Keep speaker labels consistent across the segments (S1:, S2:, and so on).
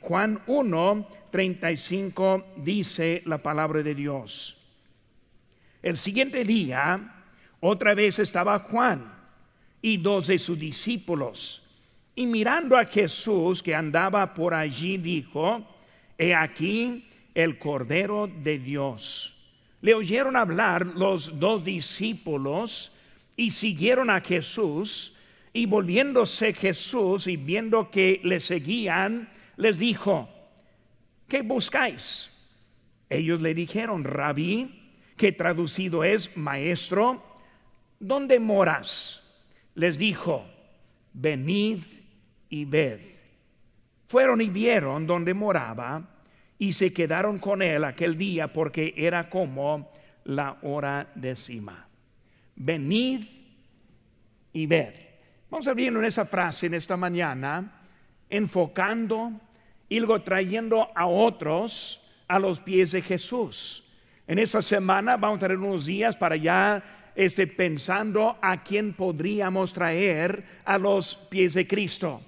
S1: Juan 1, 35 dice la palabra de Dios. El siguiente día, otra vez estaba Juan y dos de sus discípulos. Y mirando a Jesús que andaba por allí, dijo, He aquí el Cordero de Dios. Le oyeron hablar los dos discípulos y siguieron a Jesús. Y volviéndose Jesús y viendo que le seguían, les dijo, ¿qué buscáis? Ellos le dijeron, rabí, que traducido es maestro, ¿dónde moras? Les dijo, venid y ved. Fueron y vieron donde moraba y se quedaron con él aquel día porque era como la hora décima. Venid y ved. Vamos a ver en esa frase en esta mañana, enfocando y luego trayendo a otros a los pies de Jesús. En esta semana vamos a tener unos días para ya este, pensando a quién podríamos traer a los pies de Cristo.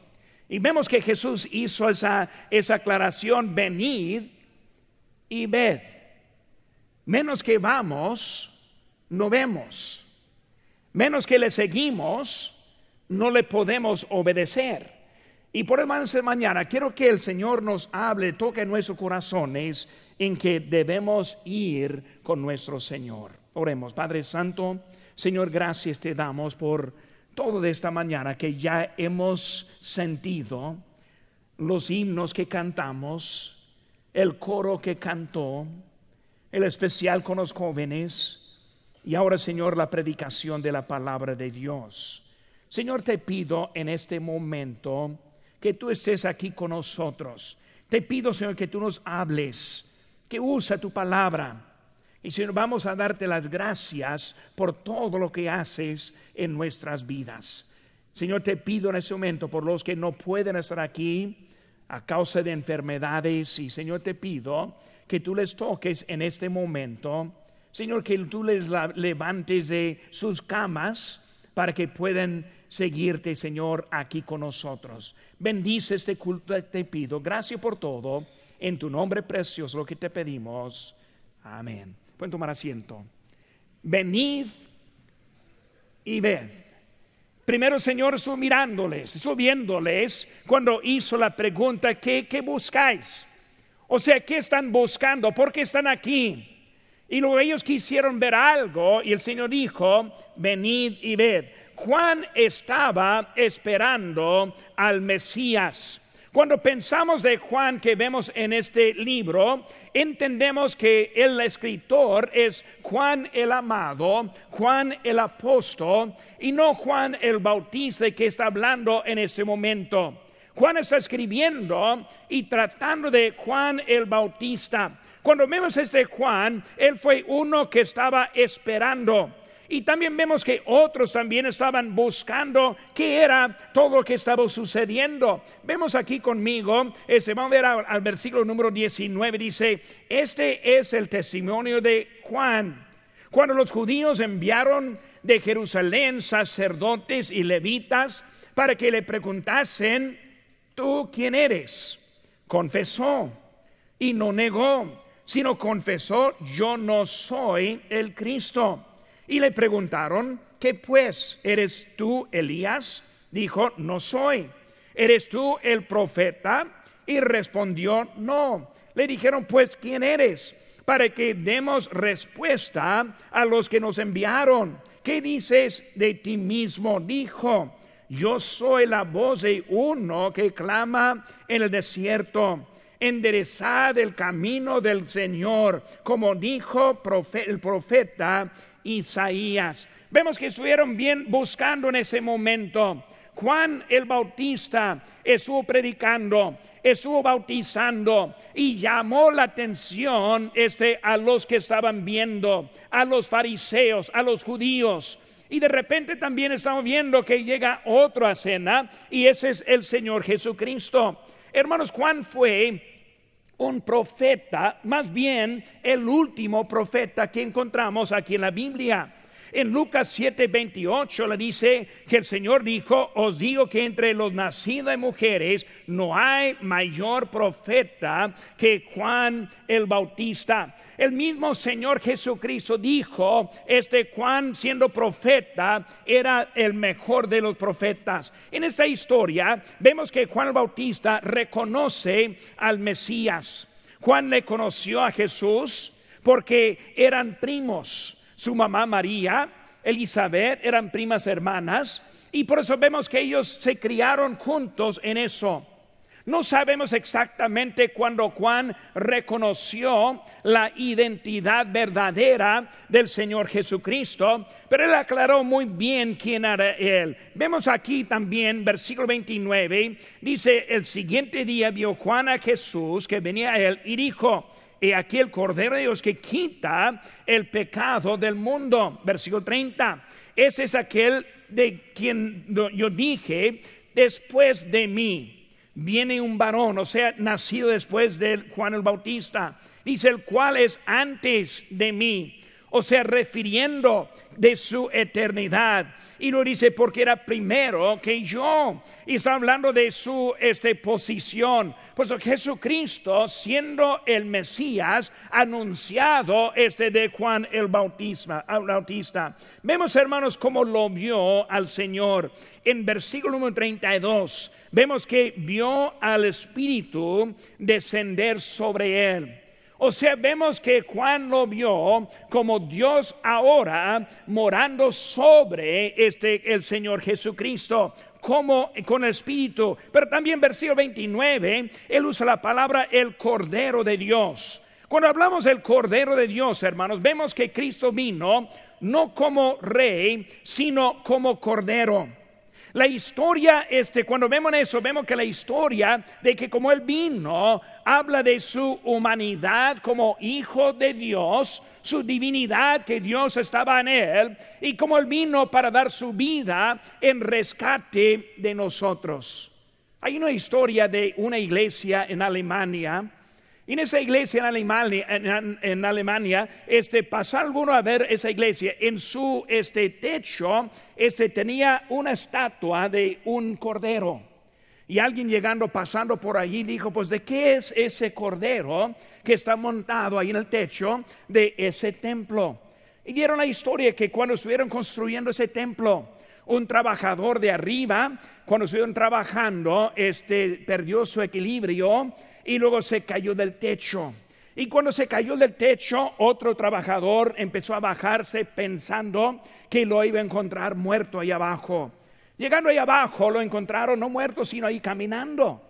S1: Y vemos que Jesús hizo esa, esa aclaración, venid y ved. Menos que vamos, no vemos. Menos que le seguimos, no le podemos obedecer. Y por de mañana quiero que el Señor nos hable, toque nuestros corazones en que debemos ir con nuestro Señor. Oremos, Padre Santo, Señor, gracias te damos por todo de esta mañana que ya hemos sentido los himnos que cantamos, el coro que cantó, el especial con los jóvenes y ahora, Señor, la predicación de la palabra de Dios. Señor, te pido en este momento, que tú estés aquí con nosotros. Te pido, Señor, que tú nos hables, que usa tu palabra. Y Señor, vamos a darte las gracias por todo lo que haces en nuestras vidas. Señor, te pido en este momento por los que no pueden estar aquí a causa de enfermedades. Y Señor, te pido que tú les toques en este momento. Señor, que tú les levantes de sus camas para que puedan seguirte, Señor, aquí con nosotros. Bendice este culto, te pido. Gracias por todo. En tu nombre precioso lo que te pedimos. Amén. Pueden tomar asiento. Venid y ved. Primero, Señor, estuvo mirándoles, cuando hizo la pregunta, ¿qué, ¿qué buscáis? O sea, ¿qué están buscando? ¿Por qué están aquí? Y luego ellos quisieron ver algo y el Señor dijo, venid y ved. Juan estaba esperando al Mesías. Cuando pensamos de Juan que vemos en este libro, entendemos que el escritor es Juan el amado, Juan el apóstol y no Juan el bautista que está hablando en este momento. Juan está escribiendo y tratando de Juan el bautista. Cuando vemos este Juan, él fue uno que estaba esperando. Y también vemos que otros también estaban buscando qué era todo lo que estaba sucediendo. Vemos aquí conmigo, este, vamos a ver al, al versículo número 19, dice, este es el testimonio de Juan. Cuando los judíos enviaron de Jerusalén sacerdotes y levitas para que le preguntasen, ¿tú quién eres? Confesó y no negó sino confesó, yo no soy el Cristo. Y le preguntaron, ¿qué pues? ¿Eres tú Elías? Dijo, no soy. ¿Eres tú el profeta? Y respondió, no. Le dijeron, pues, ¿quién eres? Para que demos respuesta a los que nos enviaron. ¿Qué dices de ti mismo? Dijo, yo soy la voz de uno que clama en el desierto enderezad el camino del Señor, como dijo el profeta Isaías. Vemos que estuvieron bien buscando en ese momento. Juan el Bautista estuvo predicando, estuvo bautizando y llamó la atención este, a los que estaban viendo, a los fariseos, a los judíos. Y de repente también estamos viendo que llega otro a cena y ese es el Señor Jesucristo. Hermanos, Juan fue un profeta, más bien el último profeta que encontramos aquí en la Biblia. En Lucas 7:28 le dice que el Señor dijo, os digo que entre los nacidos de mujeres no hay mayor profeta que Juan el Bautista. El mismo Señor Jesucristo dijo, este Juan siendo profeta era el mejor de los profetas. En esta historia vemos que Juan el Bautista reconoce al Mesías. Juan le conoció a Jesús porque eran primos su mamá María, Elizabeth, eran primas hermanas y por eso vemos que ellos se criaron juntos en eso. No sabemos exactamente cuando Juan reconoció la identidad verdadera del Señor Jesucristo, pero él aclaró muy bien quién era él. Vemos aquí también, versículo 29, dice, el siguiente día vio Juan a Jesús que venía a él y dijo, y aquí el Cordero de Dios que quita el pecado del mundo. Versículo 30. Ese es aquel de quien yo dije, después de mí viene un varón, o sea, nacido después de Juan el Bautista. Dice, el cual es antes de mí o sea, refiriendo de su eternidad. Y lo dice porque era primero que yo. Y está hablando de su este, posición. Pues Jesucristo, siendo el Mesías, anunciado este de Juan el Bautista. Bautista. Vemos, hermanos, cómo lo vio al Señor. En versículo número 32, vemos que vio al Espíritu descender sobre él. O sea, vemos que Juan lo vio como Dios ahora morando sobre este el Señor Jesucristo como con el Espíritu. Pero también versículo 29, él usa la palabra el Cordero de Dios. Cuando hablamos del Cordero de Dios, hermanos, vemos que Cristo vino no como rey, sino como Cordero. La historia, este, cuando vemos eso, vemos que la historia de que como Él vino, habla de su humanidad como hijo de Dios, su divinidad, que Dios estaba en Él, y como Él vino para dar su vida en rescate de nosotros. Hay una historia de una iglesia en Alemania en esa iglesia en Alemania, en, Alemania este, pasó alguno a ver esa iglesia. En su este, techo este, tenía una estatua de un cordero. Y alguien llegando, pasando por allí, dijo, pues ¿de qué es ese cordero que está montado ahí en el techo de ese templo? Y dieron la historia que cuando estuvieron construyendo ese templo, un trabajador de arriba, cuando estuvieron trabajando, este, perdió su equilibrio y luego se cayó del techo. Y cuando se cayó del techo, otro trabajador empezó a bajarse pensando que lo iba a encontrar muerto ahí abajo. Llegando ahí abajo, lo encontraron no muerto, sino ahí caminando.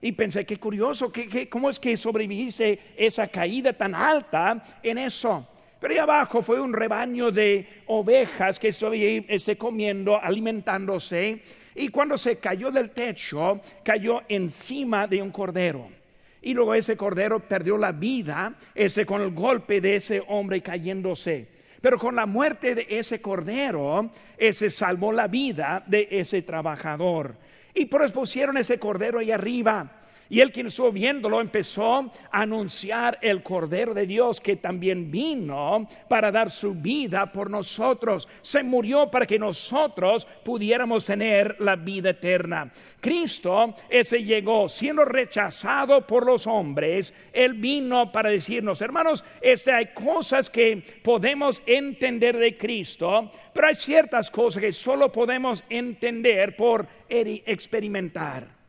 S1: Y pensé, qué curioso, ¿qué, cómo es que sobreviviste esa caída tan alta en eso? Pero ahí abajo fue un rebaño de ovejas que estaba este, comiendo, alimentándose. Y cuando se cayó del techo, cayó encima de un cordero. Y luego ese cordero perdió la vida, ese con el golpe de ese hombre cayéndose. Pero con la muerte de ese cordero, ese salvó la vida de ese trabajador. Y por pusieron ese cordero ahí arriba. Y él quien estuvo viéndolo empezó a anunciar el Cordero de Dios que también vino para dar su vida por nosotros. Se murió para que nosotros pudiéramos tener la vida eterna. Cristo ese llegó siendo rechazado por los hombres. Él vino para decirnos, hermanos, este, hay cosas que podemos entender de Cristo, pero hay ciertas cosas que solo podemos entender por experimentar.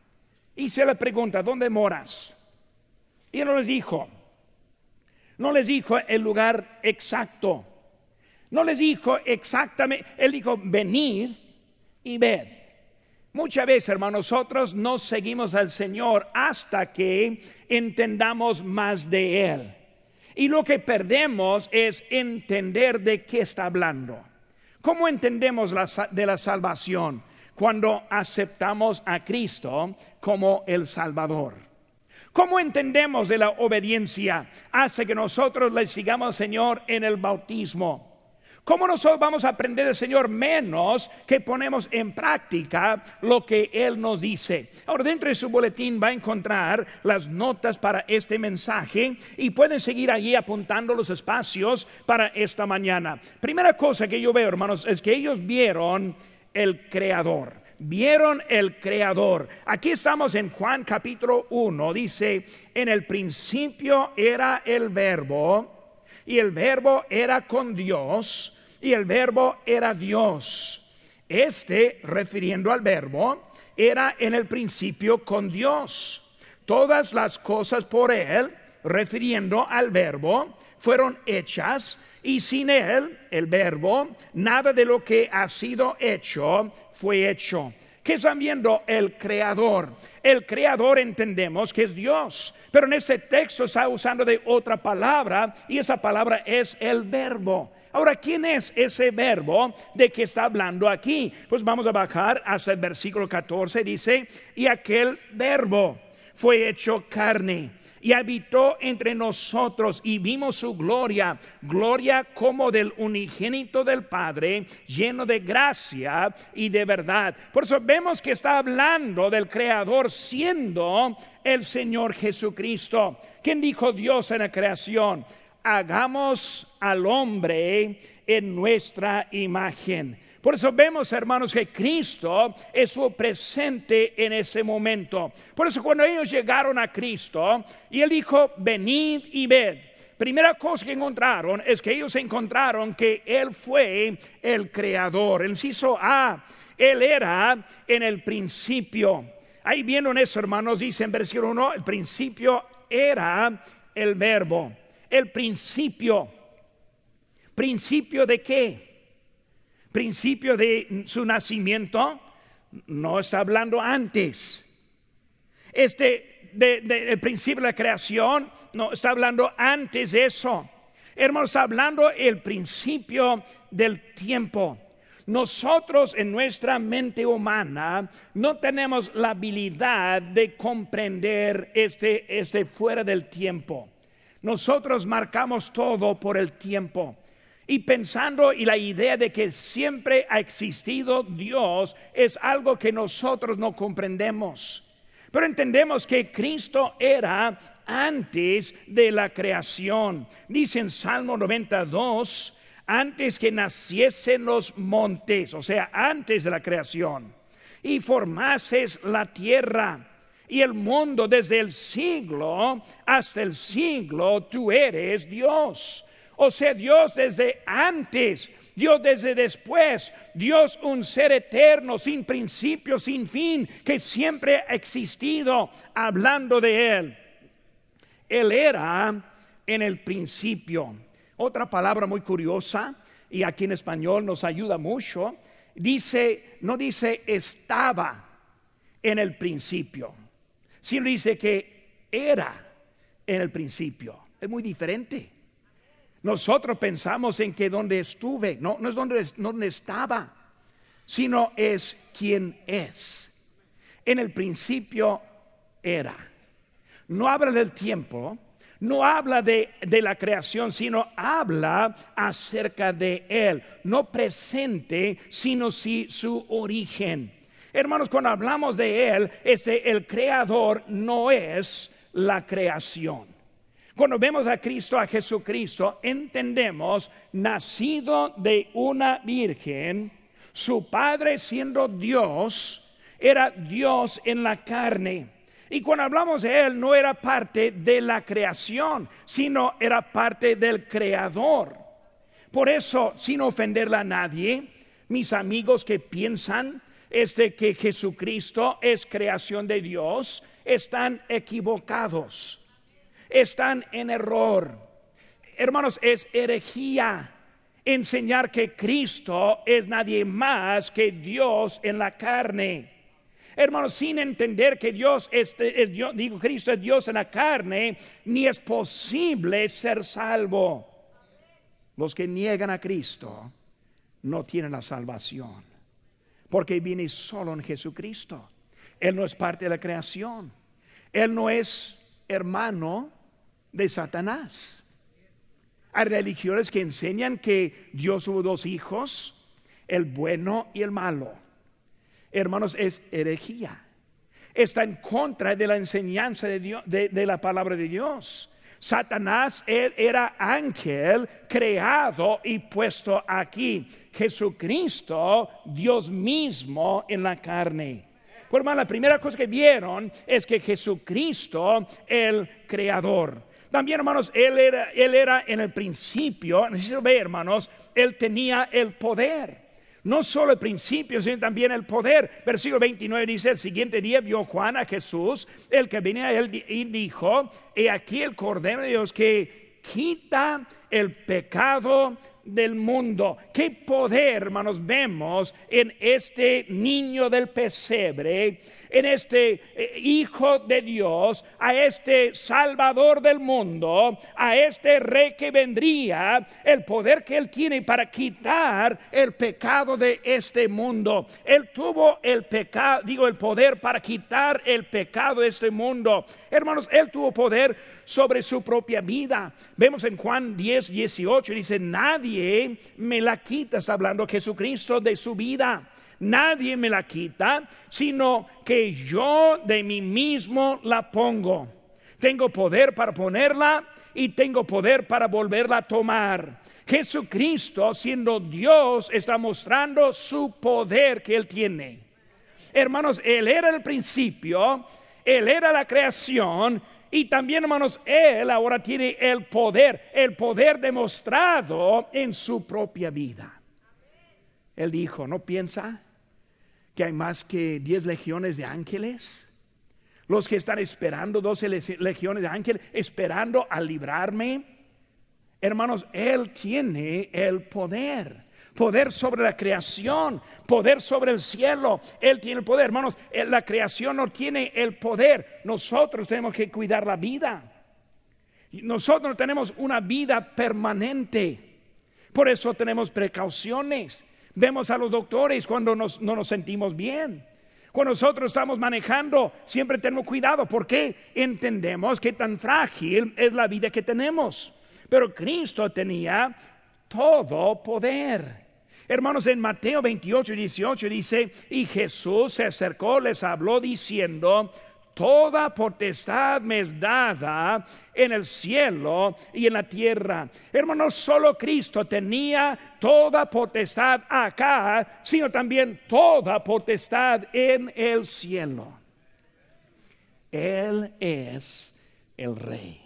S1: Y se le pregunta, ¿dónde moras? Y no les dijo, no les dijo el lugar exacto, no les dijo exactamente, él dijo, venid y ved. Muchas veces, hermanos, nosotros no seguimos al Señor hasta que entendamos más de Él. Y lo que perdemos es entender de qué está hablando. ¿Cómo entendemos de la salvación? cuando aceptamos a Cristo como el Salvador. ¿Cómo entendemos de la obediencia? Hace que nosotros le sigamos al Señor en el bautismo. ¿Cómo nosotros vamos a aprender del Señor menos que ponemos en práctica lo que Él nos dice? Ahora, dentro de su boletín va a encontrar las notas para este mensaje y pueden seguir allí apuntando los espacios para esta mañana. Primera cosa que yo veo, hermanos, es que ellos vieron el Creador. Vieron el Creador. Aquí estamos en Juan capítulo 1. Dice, en el principio era el verbo y el verbo era con Dios y el verbo era Dios. Este, refiriendo al verbo, era en el principio con Dios. Todas las cosas por él, refiriendo al verbo, fueron hechas y sin él, el verbo, nada de lo que ha sido hecho fue hecho. ¿Qué están viendo? El creador. El creador entendemos que es Dios, pero en este texto está usando de otra palabra y esa palabra es el verbo. Ahora, ¿quién es ese verbo de que está hablando aquí? Pues vamos a bajar hasta el versículo 14. Dice, y aquel verbo fue hecho carne y habitó entre nosotros y vimos su gloria, gloria como del unigénito del Padre, lleno de gracia y de verdad. Por eso vemos que está hablando del Creador siendo el Señor Jesucristo. ¿Quién dijo Dios en la creación? hagamos al hombre en nuestra imagen. Por eso vemos, hermanos, que Cristo estuvo presente en ese momento. Por eso cuando ellos llegaron a Cristo y Él dijo, venid y ved. Primera cosa que encontraron es que ellos encontraron que Él fue el creador. El inciso A, Él era en el principio. Ahí vieron eso, hermanos, dice en versículo 1, el principio era el verbo el principio. ¿Principio de qué? ¿Principio de su nacimiento? No está hablando antes. Este, de, principio de la creación, no está hablando antes de eso. Hermanos, está hablando el principio del tiempo. Nosotros en nuestra mente humana no tenemos la habilidad de comprender este, este fuera del tiempo. Nosotros marcamos todo por el tiempo. Y pensando y la idea de que siempre ha existido Dios es algo que nosotros no comprendemos. Pero entendemos que Cristo era antes de la creación. Dice en Salmo 92, antes que naciesen los montes, o sea, antes de la creación, y formases la tierra y el mundo desde el siglo hasta el siglo, tú eres Dios. O sea, Dios desde antes, Dios desde después, Dios un ser eterno, sin principio, sin fin, que siempre ha existido, hablando de Él. Él era en el principio. Otra palabra muy curiosa, y aquí en español nos ayuda mucho, dice, no dice estaba en el principio sino dice que era en el principio. Es muy diferente. Nosotros pensamos en que donde estuve, no, es donde, estaba, sino es quien es. En el principio era. No habla del tiempo, no habla de, de, la creación, sino habla acerca de Él. No presente, sino si su origen. Hermanos, cuando hablamos de Él, este, el creador no es la creación. Cuando vemos a Cristo, a Jesucristo, entendemos, nacido de una virgen, su padre siendo Dios, era Dios en la carne. Y cuando hablamos de Él, no era parte de la creación, sino era parte del creador. Por eso, sin ofenderle a nadie, mis amigos que piensan es de que Jesucristo es creación de Dios, están equivocados, están en error. Hermanos, es herejía enseñar que Cristo es nadie más que Dios en la carne. Hermanos, sin entender que Dios es, Dios, digo, Cristo es Dios en la carne, ni es posible ser salvo. Los que niegan a Cristo no tienen la salvación porque viene solo en Jesucristo. Él no es parte de la creación. Él no es hermano de Satanás. Hay religiones que enseñan que Dios hubo dos hijos, el bueno y el malo. Hermanos, es herejía. Está en contra de la enseñanza de, Dios, de, la palabra de Dios. Satanás él era ángel creado y puesto aquí. Jesucristo, Dios mismo en la carne. Pues hermano, la primera cosa que vieron es que Jesucristo, el creador. También, hermanos, él era, él era en el principio, necesito ver, hermanos, él tenía el poder. No solo el principio, sino también el poder. Versículo 29 dice, el siguiente día vio Juan a Jesús, el que venía a él y dijo, he aquí el Cordero de Dios que quita el pecado del mundo. Qué poder, hermanos, vemos en este niño del pesebre en este eh, Hijo de Dios, a este Salvador del mundo, a este Rey que vendría, el poder que Él tiene para quitar el pecado de este mundo. Él tuvo el pecado, digo, el poder para quitar el pecado de este mundo. Hermanos, Él tuvo poder sobre su propia vida. Vemos en Juan 10, 18, dice, nadie me la quita, está hablando Jesucristo de su vida nadie me la quita, sino que yo de mí mismo la pongo. Tengo poder para ponerla y tengo poder para volverla a tomar. Jesucristo, siendo Dios, está mostrando su poder que Él tiene. Hermanos, Él era el principio, Él era la creación y también, hermanos, Él ahora tiene el poder, el poder demostrado en su propia vida. Él dijo, ¿no piensa que hay más que 10 legiones de ángeles? Los que están esperando 12 legiones de ángeles, esperando a librarme. Hermanos, Él tiene el poder. Poder sobre la creación, poder sobre el cielo. Él tiene el poder. Hermanos, la creación no tiene el poder. Nosotros tenemos que cuidar la vida. Nosotros tenemos una vida permanente. Por eso tenemos precauciones. Vemos a los doctores cuando no nos sentimos bien. Cuando nosotros estamos manejando, siempre tenemos cuidado porque entendemos que tan frágil es la vida que tenemos. Pero Cristo tenía todo poder. Hermanos, en Mateo 28, 18 dice, y Jesús se acercó, les habló diciendo, Toda potestad me es dada en el cielo y en la tierra. Hermanos, solo Cristo tenía toda potestad acá, sino también toda potestad en el cielo. Él es el rey.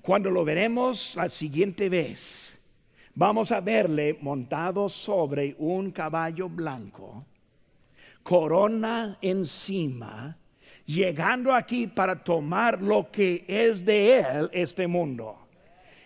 S1: Cuando lo veremos la siguiente vez, vamos a verle montado sobre un caballo blanco, corona encima, llegando aquí para tomar lo que es de Él, este mundo.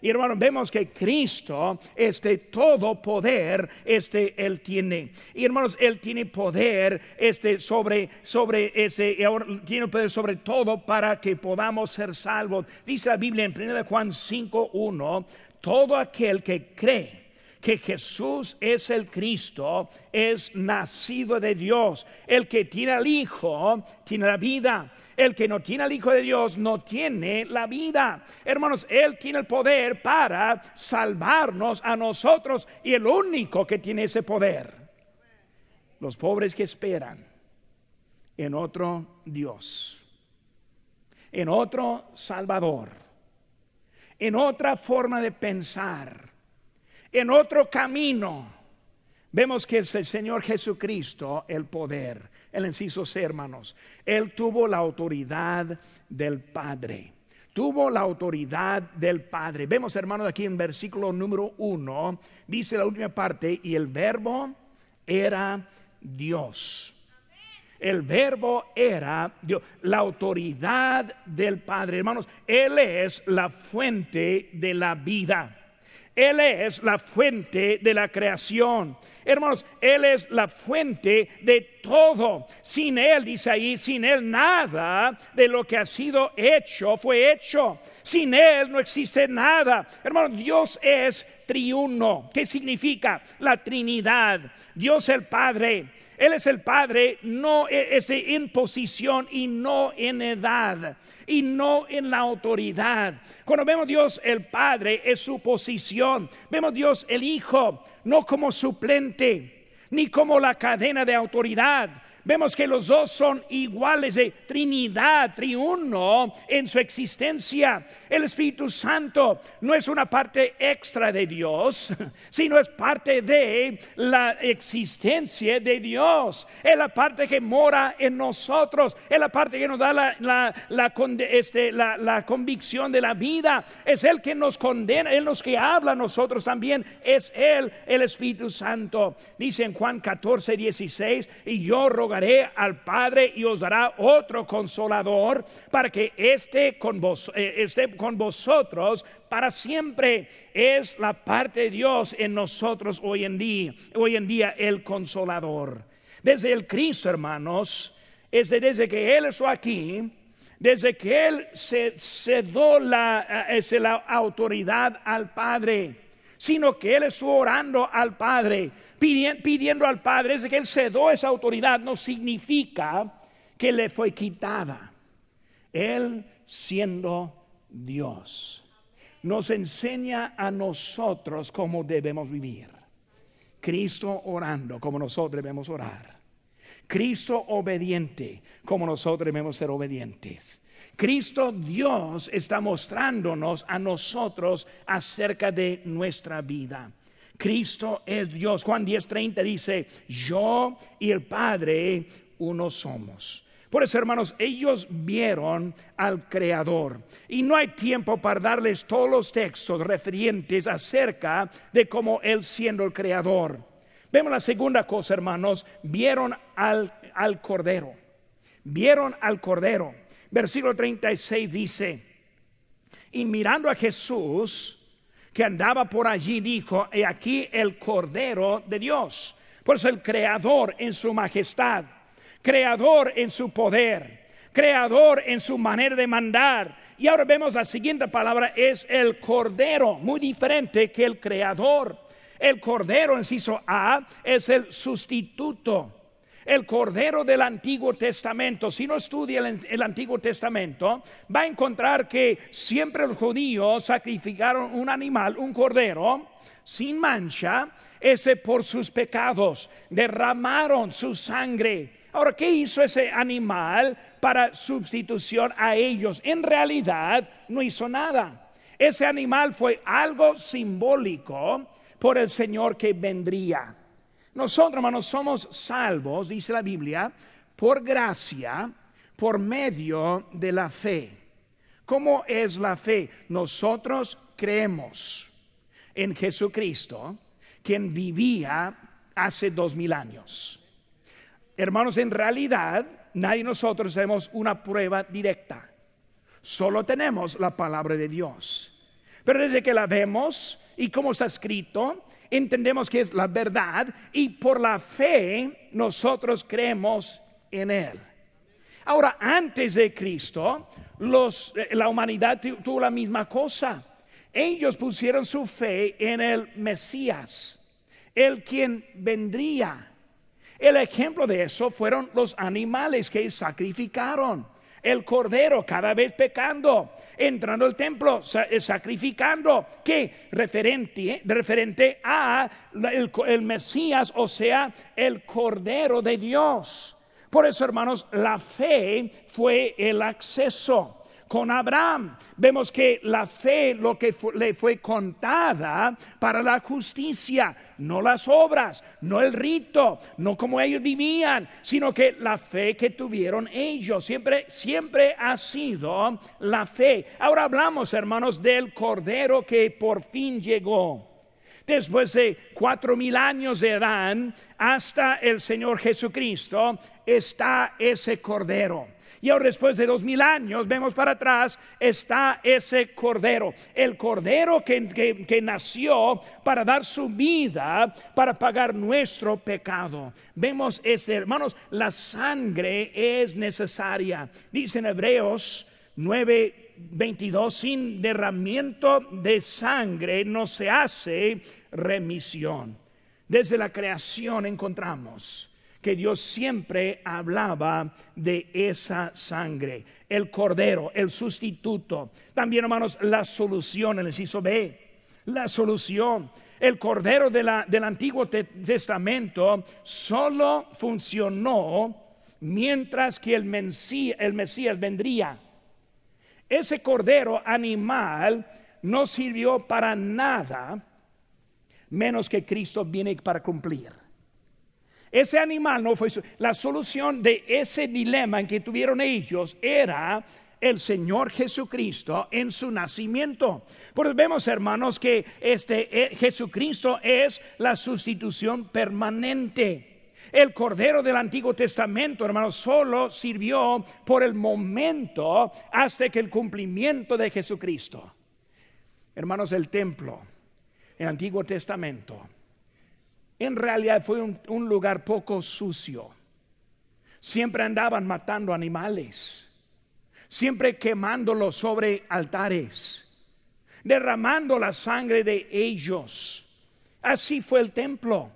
S1: Y hermanos, vemos que Cristo, este todo poder, este Él tiene. Y hermanos, Él tiene poder, este sobre, sobre ese, tiene poder sobre todo para que podamos ser salvos. Dice la Biblia en 1 Juan 5.1, todo aquel que cree que Jesús es el Cristo, es nacido de Dios. El que tiene al Hijo tiene la vida. El que no tiene al Hijo de Dios no tiene la vida. Hermanos, Él tiene el poder para salvarnos a nosotros y el único que tiene ese poder. Los pobres que esperan en otro Dios, en otro Salvador, en otra forma de pensar en otro camino. Vemos que es el Señor Jesucristo el poder. El inciso C, hermanos. Él tuvo la autoridad del Padre. Tuvo la autoridad del Padre. Vemos, hermanos, aquí en versículo número uno, dice la última parte, y el verbo era Dios. El verbo era Dios, la autoridad del Padre. Hermanos, Él es la fuente de la vida. Él es la fuente de la creación. Hermanos, Él es la fuente de todo. Sin Él, dice ahí, sin Él nada de lo que ha sido hecho fue hecho. Sin Él no existe nada. Hermanos, Dios es triuno. ¿Qué significa? La Trinidad. Dios el Padre. Él es el Padre, no e, es en posición y no en edad y no en la autoridad. Cuando vemos Dios el Padre es su posición. Vemos Dios el Hijo no como suplente ni como la cadena de autoridad vemos que los dos son iguales de Trinidad, triuno en su existencia. El Espíritu Santo no es una parte extra de Dios, sino es parte de la existencia de Dios. Es la parte que mora en nosotros, es la parte que nos da la, la, la, este, convicción de la vida. Es el que nos condena, Él nos que habla a nosotros también. Es Él, el Espíritu Santo. Dice en Juan 14, 16, y yo rogaré al Padre y os dará otro consolador para que esté con, vos, eh, esté con vosotros para siempre. Es la parte de Dios en nosotros hoy en día, hoy en día el consolador. Desde el Cristo, hermanos, es desde que Él está aquí, desde que Él se cedió la, eh, la autoridad al Padre sino que Él estuvo orando al Padre, pidiendo, al Padre, es que Él cedió esa autoridad, no significa que le fue quitada. Él siendo Dios, nos enseña a nosotros cómo debemos vivir. Cristo orando como nosotros debemos orar. Cristo obediente como nosotros debemos ser obedientes. Cristo Dios está mostrándonos a nosotros acerca de nuestra vida. Cristo es Dios. Juan 10:30 dice, yo y el Padre uno somos. Por eso, hermanos, ellos vieron al Creador. Y no hay tiempo para darles todos los textos referentes acerca de cómo Él siendo el Creador. Vemos la segunda cosa, hermanos, vieron al, al Cordero. Vieron al Cordero versículo 36 dice, y mirando a Jesús que andaba por allí, dijo, he aquí el Cordero de Dios. Por eso el Creador en su majestad, Creador en su poder, Creador en su manera de mandar. Y ahora vemos la siguiente palabra, es el Cordero, muy diferente que el Creador. El Cordero, inciso A, es el sustituto el Cordero del Antiguo Testamento, si no estudia el, Antiguo Testamento, va a encontrar que siempre los judíos sacrificaron un animal, un cordero, sin mancha, ese por sus pecados, derramaron su sangre. Ahora, ¿qué hizo ese animal para sustitución a ellos? En realidad no hizo nada. Ese animal fue algo simbólico por el Señor que vendría. Nosotros, hermanos, somos salvos, dice la Biblia, por gracia, por medio de la fe. ¿Cómo es la fe? Nosotros creemos en Jesucristo, quien vivía hace dos mil años. Hermanos, en realidad, nadie de nosotros tenemos una prueba directa. Solo tenemos la palabra de Dios. Pero desde que la vemos y como está escrito, entendemos que es la verdad y por la fe nosotros creemos en Él. Ahora, antes de Cristo, los, eh, la humanidad tuvo la misma cosa. Ellos pusieron su fe en el Mesías, el quien vendría. El ejemplo de eso fueron los animales que sacrificaron el cordero cada vez pecando, entrando al templo, eh, sacrificando, que referente, referente a el Mesías, o sea, el cordero de Dios. Por eso, hermanos, la fe fue el acceso con Abraham. Vemos que la fe lo que le fue contada para la justicia, no las obras, no el rito, no como ellos vivían, sino que la fe que tuvieron ellos. Siempre, siempre ha sido la fe. Ahora hablamos, hermanos, del Cordero que por fin llegó después de cuatro mil años de Adán hasta el Señor Jesucristo, está ese cordero. Y ahora después de dos mil años, vemos para atrás, está ese cordero. El cordero que, que, nació para dar su vida, para pagar nuestro pecado. Vemos ese, hermanos, la sangre es necesaria. Dice en Hebreos 9. 22, sin derramiento de sangre no se hace remisión. Desde la creación encontramos Dios siempre hablaba de esa sangre, el cordero, el sustituto. También, hermanos, la solución, el inciso B, la solución. El cordero del Antiguo Testamento solo funcionó mientras que el el Mesías vendría. Ese cordero animal no sirvió para nada menos que Cristo viene para cumplir. Ese animal no fue la solución de ese dilema en que tuvieron ellos era el Señor Jesucristo en su nacimiento. Por vemos, hermanos, que este eh, Jesucristo es la sustitución permanente. El Cordero del Antiguo Testamento, hermanos, solo sirvió por el momento hasta que el cumplimiento de Jesucristo. Hermanos, el templo, el Antiguo Testamento, en realidad fue un, lugar poco sucio. Siempre andaban matando animales, siempre quemándolos sobre altares, derramando la sangre de ellos. Así fue el templo.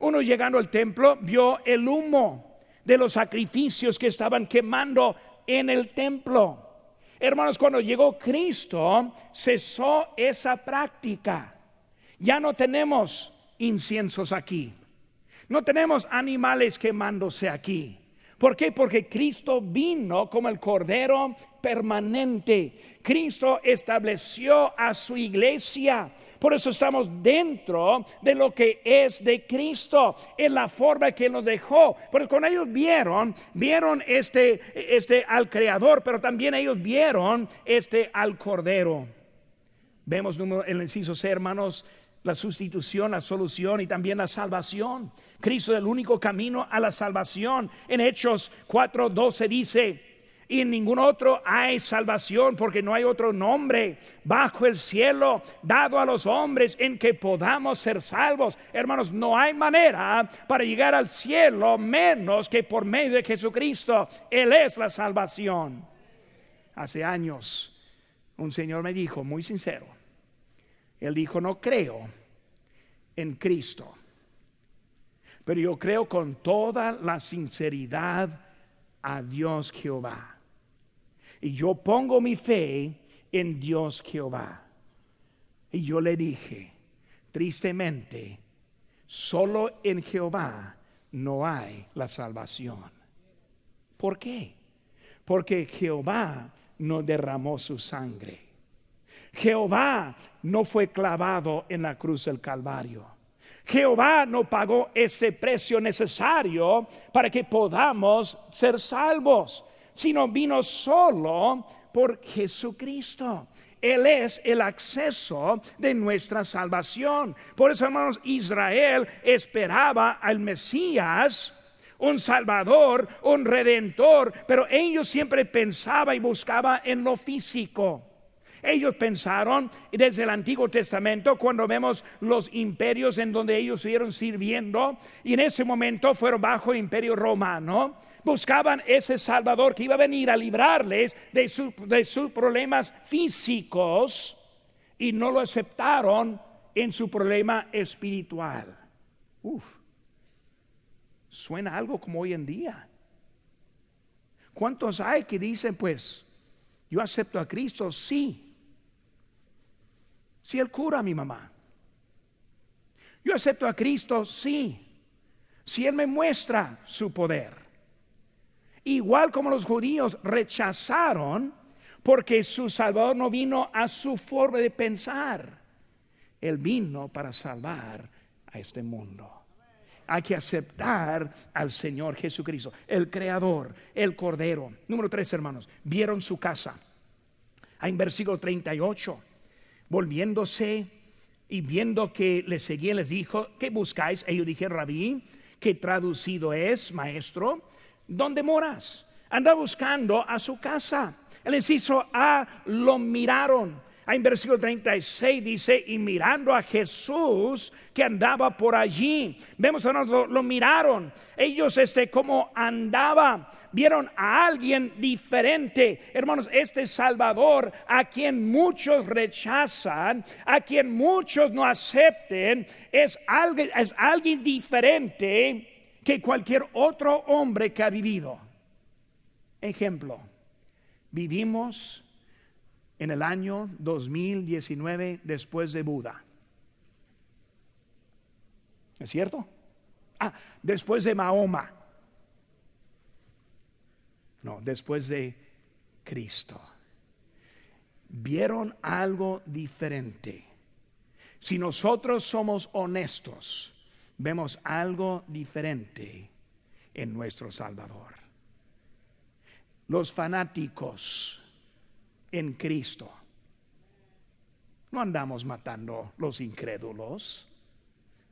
S1: Uno llegando al templo vio el humo de los sacrificios que estaban quemando en el templo. Hermanos, cuando llegó Cristo, cesó esa práctica. Ya no tenemos inciensos aquí. No tenemos animales quemándose aquí. ¿Por qué? Porque Cristo vino como el Cordero permanente. Cristo estableció a su iglesia. Por eso estamos dentro de lo que es de Cristo, en la forma que nos dejó. Porque cuando ellos vieron, vieron este, este al Creador, pero también ellos vieron este al Cordero. Vemos el inciso hermanos, la sustitución, la solución y también la salvación. Cristo es el único camino a la salvación. En Hechos 4:12 dice, y en ningún otro hay salvación porque no hay otro nombre bajo el cielo dado a los hombres en que podamos ser salvos. Hermanos, no hay manera para llegar al cielo menos que por medio de Jesucristo. Él es la salvación. Hace años un señor me dijo, muy sincero, él dijo, no creo en Cristo, pero yo creo con toda la sinceridad a Dios Jehová. Y yo pongo mi fe en Dios Jehová. Y yo le dije, tristemente, solo en Jehová no hay la salvación. ¿Por qué? Porque Jehová no derramó su sangre. Jehová no fue clavado en la cruz del Calvario. Jehová no pagó ese precio necesario para que podamos ser salvos, sino vino solo por Jesucristo. Él es el acceso de nuestra salvación. Por eso, hermanos, Israel esperaba al Mesías, un Salvador, un Redentor, pero ellos siempre pensaban y buscaban en lo físico. Ellos pensaron desde el Antiguo Testamento, cuando vemos los imperios en donde ellos estuvieron sirviendo, y en ese momento fueron bajo el imperio romano, buscaban ese Salvador que iba a venir a librarles de, sus problemas físicos y no lo aceptaron en su problema espiritual. Uf, suena algo como hoy en día. ¿Cuántos hay que dicen, pues, yo acepto a Cristo? Sí, si Él cura a mi mamá. Yo acepto a Cristo, sí, si Él me muestra su poder. Igual como los judíos rechazaron porque su Salvador no vino a su forma de pensar. Él vino para salvar a este mundo. Hay que aceptar al Señor Jesucristo, el Creador, el Cordero. Número tres, hermanos, vieron su casa. En versículo 38 volviéndose y viendo que le seguía, les dijo, ¿qué buscáis? Ellos dijeron, rabí, que traducido es, maestro, ¿dónde moras? Anda buscando a su casa. El inciso A lo miraron. En versículo 36 dice, y mirando a Jesús que andaba por allí. Vemos, hermanos, lo, lo miraron. Ellos, este, como andaba, vieron a alguien diferente. Hermanos, este Salvador, a quien muchos rechazan, a quien muchos no acepten, es alguien, es alguien diferente que cualquier otro hombre que ha vivido. Ejemplo, vivimos en el año 2019 después de Buda. ¿Es cierto? Ah, después de Mahoma. No, después de Cristo. Vieron algo diferente. Si nosotros somos honestos, vemos algo diferente en nuestro Salvador los fanáticos en Cristo. No andamos matando los incrédulos,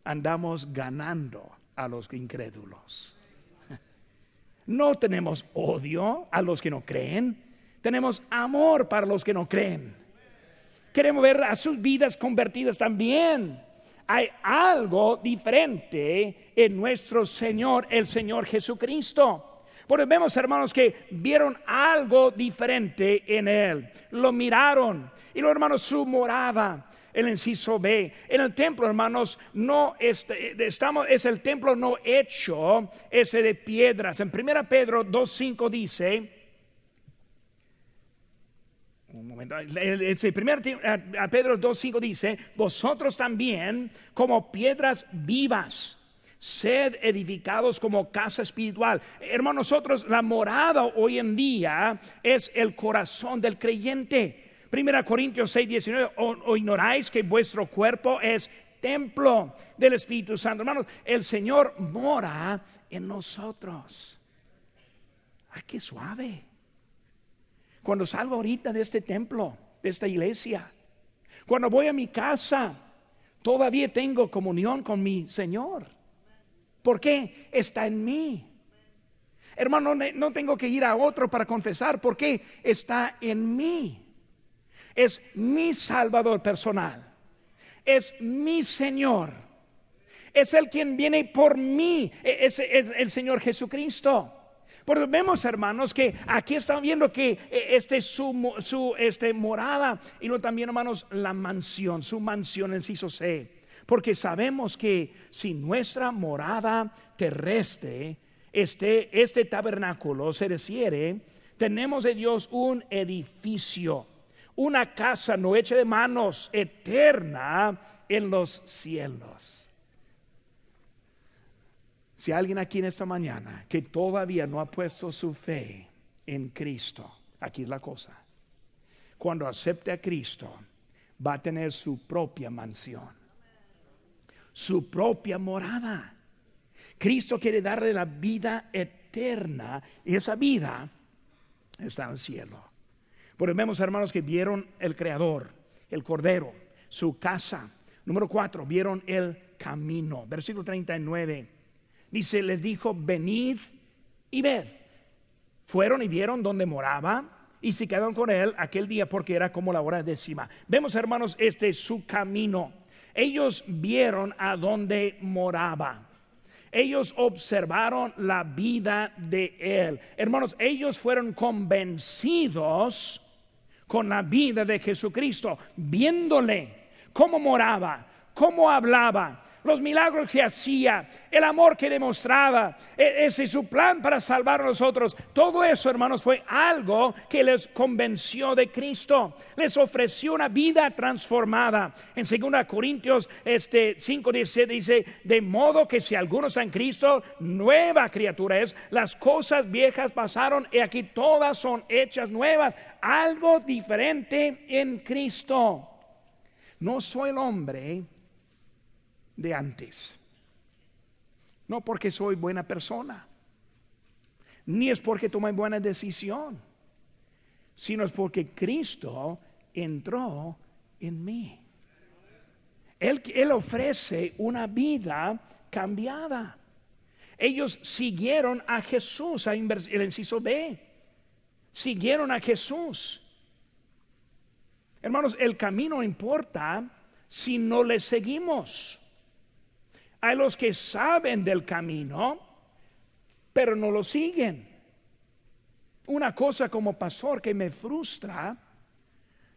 S1: andamos ganando a los incrédulos. No tenemos odio a los que no creen, tenemos amor para los que no creen. Queremos ver a sus vidas convertidas también. Hay algo diferente en nuestro Señor, el Señor Jesucristo. Porque vemos, hermanos, que vieron algo diferente en él. Lo miraron. Y los hermanos, su morada. El inciso B. En el templo, hermanos, no estamos, es el templo no hecho, ese de piedras. En 1 Pedro 2.5 dice. Un momento, el, primer, a Pedro 2.5 dice, vosotros también como piedras vivas sed edificados como casa espiritual. Hermanos, nosotros la morada hoy en día es el corazón del creyente. Primera Corintios 6, 19, o, ignoráis que vuestro cuerpo es templo del Espíritu Santo. Hermanos, el Señor mora en nosotros. Ay, qué suave. Cuando salgo ahorita de este templo, de esta iglesia, cuando voy a mi casa, todavía tengo comunión con mi Señor. ¿Por qué? Está en mí. Hermano, no tengo que ir a otro para confesar. ¿Por qué? Está en mí. Es mi Salvador personal. Es mi Señor. Es el quien viene por mí. E, es, el Señor Jesucristo. Porque vemos, hermanos, que aquí están viendo que e, este su, su este, morada y luego también, hermanos, la mansión, su mansión, el ciso C. Porque sabemos que si nuestra morada terrestre, este, este tabernáculo se refiere, tenemos de Dios un edificio, una casa no hecha de manos, eterna en los cielos. Si alguien aquí en esta mañana que todavía no ha puesto su fe en Cristo, aquí es la cosa. Cuando acepte a Cristo, va a tener su propia mansión su propia morada. Cristo quiere darle la vida eterna y esa vida está en el cielo. Porque vemos, hermanos, que vieron el Creador, el Cordero, su casa. Número cuatro, vieron el camino. Versículo 39. Dice, les dijo, venid y ved. Fueron y vieron donde moraba y se quedaron con él aquel día porque era como la hora décima. Vemos, hermanos, este es su camino. Ellos vieron a dónde moraba. Ellos observaron la vida de él. Hermanos, ellos fueron convencidos con la vida de Jesucristo, viéndole cómo moraba, cómo hablaba, los milagros que hacía, el amor que demostraba, e-, ese su plan para salvar a nosotros. Todo eso, hermanos, fue algo que les convenció de Cristo. Les ofreció una vida transformada. En 2 Corintios este 5 dice, de modo que si alguno está en Cristo, nueva criatura es. Las cosas viejas pasaron y aquí todas son hechas nuevas. Algo diferente en Cristo. No soy el hombre de antes. No porque soy buena persona, ni es porque tomé buena decisión, sino es porque Cristo entró en mí. Él, él ofrece una vida cambiada. ellos siguieron a Jesús, el inciso B. Siguieron a Jesús. Hermanos, el camino importa si no le seguimos. Hay los que saben del camino, pero no lo siguen. Una cosa como pastor que me frustra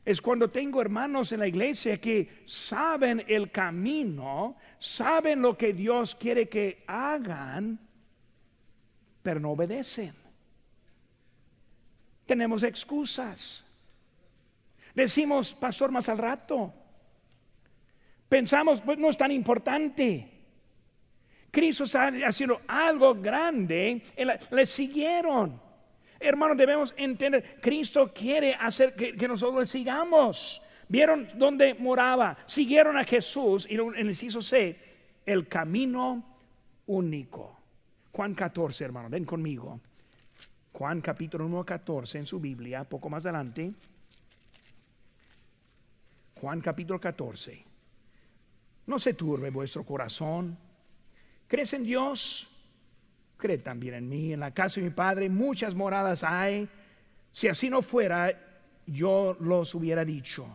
S1: es cuando tengo hermanos en la iglesia que saben el camino, saben lo que Dios quiere que hagan, pero no obedecen. Tenemos excusas. Decimos, pastor, más al rato. Pensamos, pues no es tan importante. Cristo está haciendo algo grande, le siguieron. Hermanos, debemos entender, Cristo quiere hacer que, nosotros le sigamos. Vieron dónde moraba, siguieron a Jesús y en el inciso el camino único. Juan 14, hermano, ven conmigo. Juan capítulo 1, 14 en su Biblia, poco más adelante. Juan capítulo 14. No se turbe vuestro corazón. ¿Crees en Dios? cree también en mí. En la casa de mi padre muchas moradas hay. Si así no fuera, yo los hubiera dicho.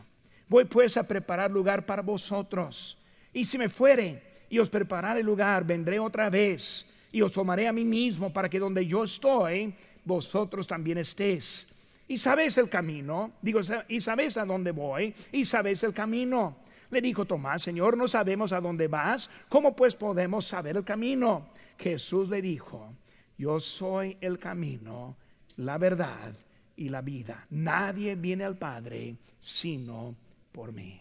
S1: Voy pues a preparar lugar para vosotros. Y si me fuere y os prepararé lugar, vendré otra vez y os tomaré a mí mismo para que donde yo estoy, vosotros también estéis. Y sabéis el camino, digo, y sabéis a dónde voy, y sabéis el camino. Le dijo Tomás, Señor, no sabemos a dónde vas, ¿cómo pues podemos saber el camino? Jesús le dijo, yo soy el camino, la verdad y la vida. Nadie viene al Padre sino por mí.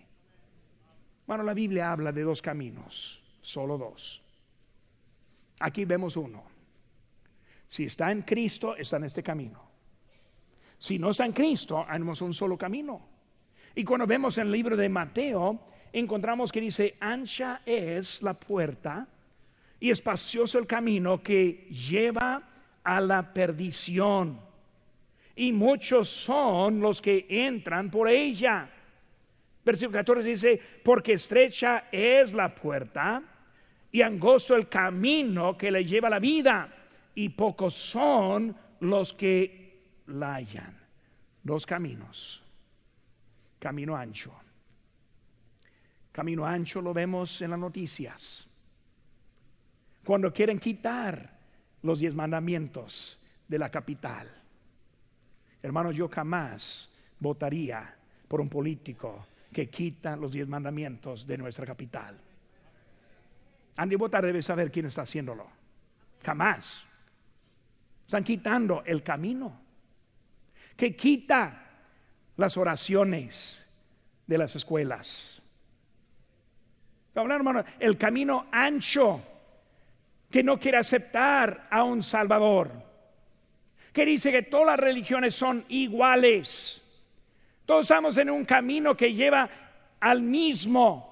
S1: Bueno, la Biblia habla de dos caminos, solo dos. Aquí vemos uno. Si está en Cristo, está en este camino. Si no está en Cristo, tenemos un solo camino. Y cuando vemos el libro de Mateo, encontramos que dice, ancha es la puerta y espacioso el camino que lleva a la perdición. Y muchos son los que entran por ella. Versículo 14 dice, porque estrecha es la puerta y angosto el camino que le lleva a la vida, y pocos son los que la hallan. Dos caminos. Camino ancho Camino ancho lo vemos en las noticias. Cuando quieren quitar los diez mandamientos de la capital. Hermanos, yo jamás votaría por un político que quita los diez mandamientos de nuestra capital. Andy votar debe saber quién está haciéndolo. Jamás. Están quitando el camino. Que quita las oraciones de las escuelas hermano, el camino ancho que no quiere aceptar a un Salvador, que dice que todas las religiones son iguales. Todos estamos en un camino que lleva al mismo,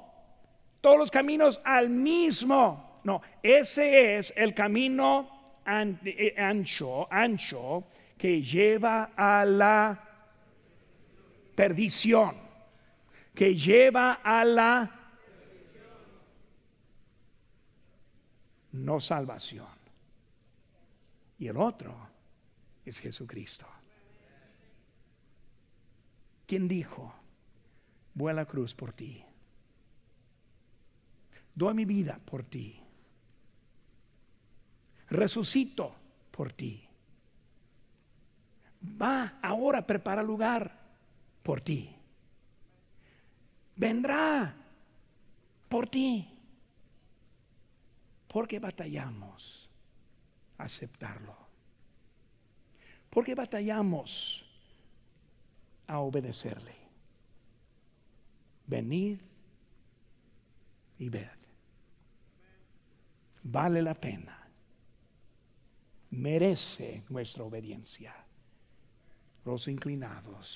S1: todos los caminos al mismo. No, ese es el camino eh, ancho, ancho que lleva a la perdición, que lleva a la no salvación. Y el otro es Jesucristo. ¿Quién dijo, voy a la cruz por ti? Doy mi vida por ti. Resucito por ti. Va ahora a preparar lugar por ti. Vendrá por ti. ¿Por qué batallamos aceptarlo? ¿Por qué batallamos a obedecerle? Venid y ved. Vale la pena. Merece nuestra obediencia. Los inclinados.